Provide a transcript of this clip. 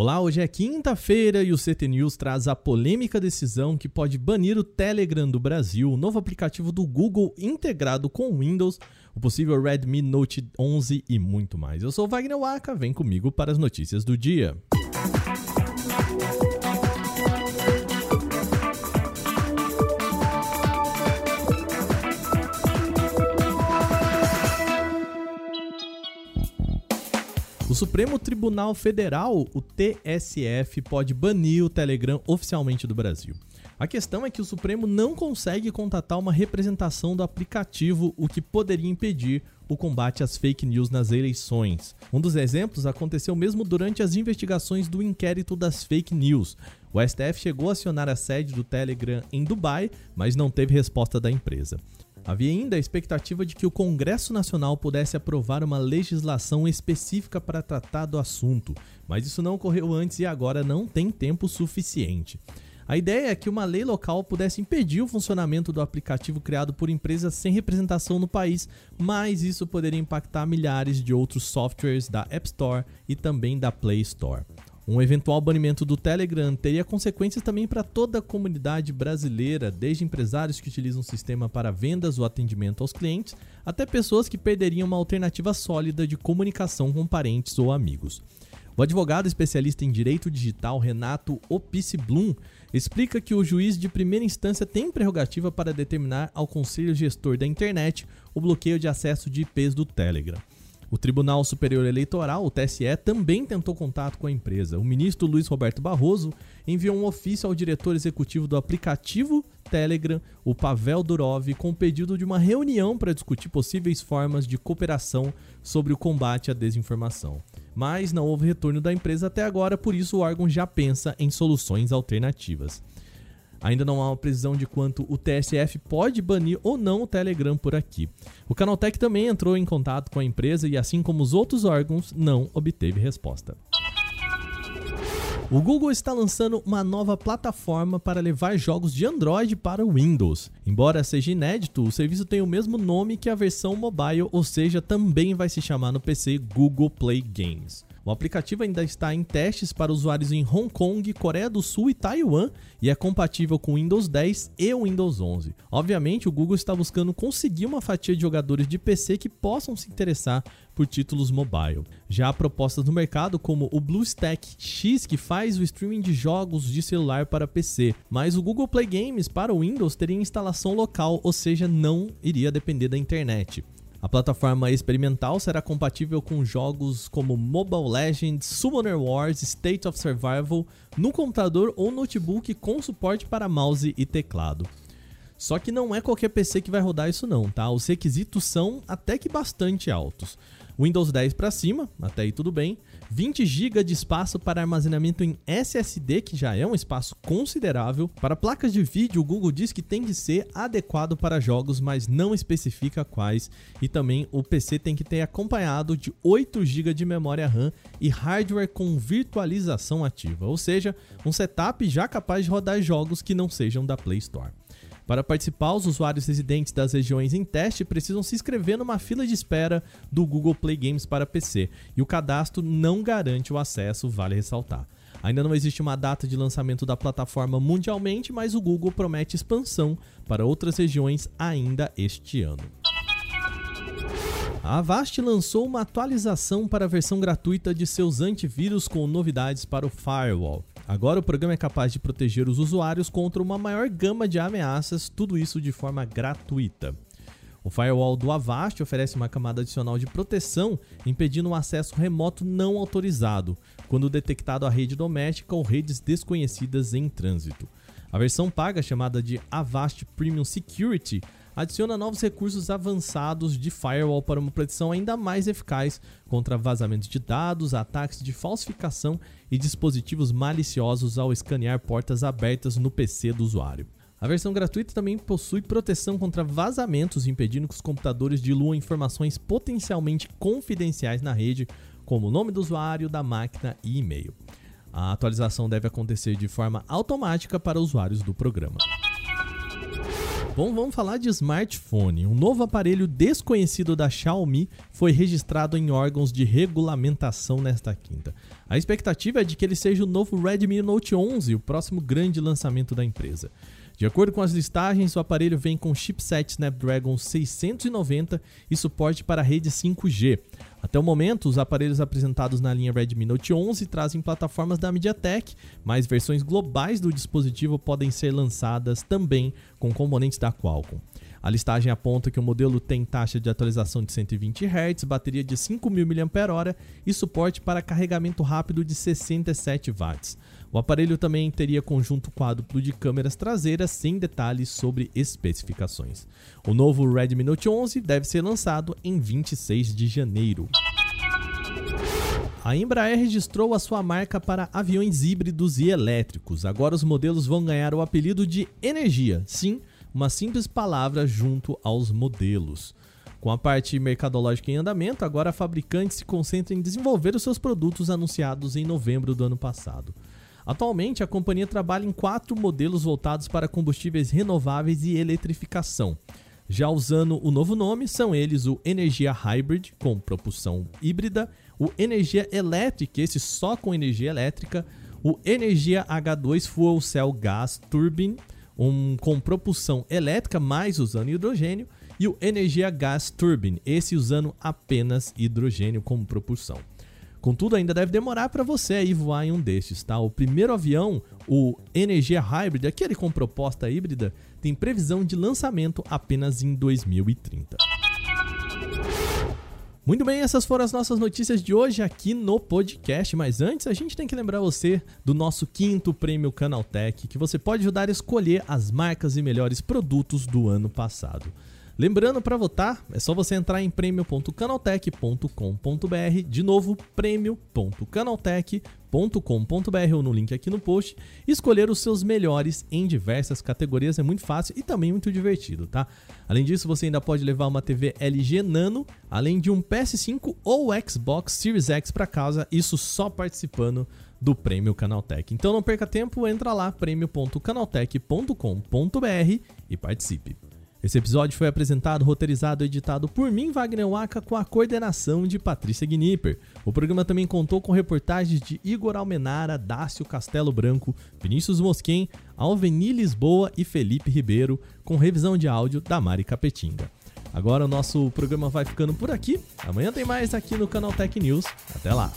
Olá, hoje é quinta-feira e o CT News traz a polêmica decisão que pode banir o Telegram do Brasil, o novo aplicativo do Google integrado com Windows, o possível Redmi Note 11 e muito mais. Eu sou Wagner Waka, vem comigo para as notícias do dia. Supremo Tribunal Federal, o TSF, pode banir o Telegram oficialmente do Brasil. A questão é que o Supremo não consegue contatar uma representação do aplicativo, o que poderia impedir o combate às fake news nas eleições. Um dos exemplos aconteceu mesmo durante as investigações do inquérito das fake news. O STF chegou a acionar a sede do Telegram em Dubai, mas não teve resposta da empresa. Havia ainda a expectativa de que o Congresso Nacional pudesse aprovar uma legislação específica para tratar do assunto, mas isso não ocorreu antes e agora não tem tempo suficiente. A ideia é que uma lei local pudesse impedir o funcionamento do aplicativo criado por empresas sem representação no país, mas isso poderia impactar milhares de outros softwares da App Store e também da Play Store. Um eventual banimento do Telegram teria consequências também para toda a comunidade brasileira, desde empresários que utilizam o sistema para vendas ou atendimento aos clientes, até pessoas que perderiam uma alternativa sólida de comunicação com parentes ou amigos. O advogado especialista em direito digital Renato Opice Blum explica que o juiz de primeira instância tem prerrogativa para determinar ao conselho gestor da internet o bloqueio de acesso de IPs do Telegram. O Tribunal Superior Eleitoral, o TSE, também tentou contato com a empresa. O ministro Luiz Roberto Barroso enviou um ofício ao diretor executivo do aplicativo Telegram, o Pavel Durov, com pedido de uma reunião para discutir possíveis formas de cooperação sobre o combate à desinformação. Mas não houve retorno da empresa até agora, por isso o órgão já pensa em soluções alternativas. Ainda não há uma precisão de quanto o TSF pode banir ou não o Telegram por aqui. O Canaltech também entrou em contato com a empresa e, assim como os outros órgãos, não obteve resposta. O Google está lançando uma nova plataforma para levar jogos de Android para Windows. Embora seja inédito, o serviço tem o mesmo nome que a versão mobile, ou seja, também vai se chamar no PC Google Play Games. O aplicativo ainda está em testes para usuários em Hong Kong, Coreia do Sul e Taiwan e é compatível com Windows 10 e Windows 11. Obviamente, o Google está buscando conseguir uma fatia de jogadores de PC que possam se interessar por títulos mobile. Já há propostas no mercado como o BlueStack X, que faz o streaming de jogos de celular para PC, mas o Google Play Games para o Windows teria instalação local, ou seja, não iria depender da internet. A plataforma experimental será compatível com jogos como Mobile Legends, Summoner Wars, State of Survival no computador ou notebook com suporte para mouse e teclado. Só que não é qualquer PC que vai rodar isso não, tá? Os requisitos são até que bastante altos. Windows 10 para cima, até aí tudo bem. 20 GB de espaço para armazenamento em SSD, que já é um espaço considerável. Para placas de vídeo, o Google diz que tem que ser adequado para jogos, mas não especifica quais. E também o PC tem que ter acompanhado de 8 GB de memória RAM e hardware com virtualização ativa, ou seja, um setup já capaz de rodar jogos que não sejam da Play Store. Para participar, os usuários residentes das regiões em teste precisam se inscrever numa fila de espera do Google Play Games para PC, e o cadastro não garante o acesso, vale ressaltar. Ainda não existe uma data de lançamento da plataforma mundialmente, mas o Google promete expansão para outras regiões ainda este ano. A Avast lançou uma atualização para a versão gratuita de seus antivírus com novidades para o firewall. Agora o programa é capaz de proteger os usuários contra uma maior gama de ameaças, tudo isso de forma gratuita. O firewall do Avast oferece uma camada adicional de proteção, impedindo o acesso remoto não autorizado, quando detectado a rede doméstica ou redes desconhecidas em trânsito. A versão paga, chamada de Avast Premium Security, adiciona novos recursos avançados de firewall para uma proteção ainda mais eficaz contra vazamentos de dados, ataques de falsificação e dispositivos maliciosos ao escanear portas abertas no PC do usuário. A versão gratuita também possui proteção contra vazamentos, impedindo que os computadores diluam informações potencialmente confidenciais na rede, como o nome do usuário, da máquina e e-mail. A atualização deve acontecer de forma automática para usuários do programa. Bom, vamos falar de smartphone. Um novo aparelho desconhecido da Xiaomi foi registrado em órgãos de regulamentação nesta quinta. A expectativa é de que ele seja o novo Redmi Note 11, o próximo grande lançamento da empresa. De acordo com as listagens, o aparelho vem com chipset Snapdragon 690 e suporte para a rede 5G. Até o momento, os aparelhos apresentados na linha Redmi Note 11 trazem plataformas da MediaTek, mas versões globais do dispositivo podem ser lançadas também com componentes da Qualcomm. A listagem aponta que o modelo tem taxa de atualização de 120 Hz, bateria de 5.000 mAh e suporte para carregamento rápido de 67 watts. O aparelho também teria conjunto quádruplo de câmeras traseiras sem detalhes sobre especificações. O novo Redmi Note 11 deve ser lançado em 26 de janeiro. A Embraer registrou a sua marca para aviões híbridos e elétricos. Agora os modelos vão ganhar o apelido de Energia. Sim, uma simples palavra junto aos modelos. Com a parte mercadológica em andamento, agora a fabricante se concentra em desenvolver os seus produtos anunciados em novembro do ano passado. Atualmente, a companhia trabalha em quatro modelos voltados para combustíveis renováveis e eletrificação. Já usando o novo nome, são eles o Energia Hybrid, com propulsão híbrida, o Energia Electric, esse só com energia elétrica, o Energia H2 Fuel Cell Gas Turbine, um, com propulsão elétrica, mais usando hidrogênio, e o Energia Gas Turbine, esse usando apenas hidrogênio como propulsão. Contudo, ainda deve demorar para você aí voar em um destes, tá? O primeiro avião, o Energia Hybrid, aquele com proposta híbrida, tem previsão de lançamento apenas em 2030. Muito bem, essas foram as nossas notícias de hoje aqui no podcast. Mas antes, a gente tem que lembrar você do nosso quinto prêmio Canaltech, que você pode ajudar a escolher as marcas e melhores produtos do ano passado. Lembrando, para votar, é só você entrar em prêmio.canaltech.com.br, de novo, prêmio.canaltech.com.br ou no link aqui no post, escolher os seus melhores em diversas categorias, é muito fácil e também muito divertido, tá? Além disso, você ainda pode levar uma TV LG Nano, além de um PS5 ou Xbox Series X para casa, isso só participando do Prêmio Canaltech. Então não perca tempo, entra lá prêmio.canaltech.com.br e participe. Esse episódio foi apresentado, roteirizado e editado por mim, Wagner Waka, com a coordenação de Patrícia Gnipper. O programa também contou com reportagens de Igor Almenara, Dácio Castelo Branco, Vinícius Mosquen, Alveni Lisboa e Felipe Ribeiro, com revisão de áudio da Mari Capetinga. Agora o nosso programa vai ficando por aqui. Amanhã tem mais aqui no Canal Tech News. Até lá!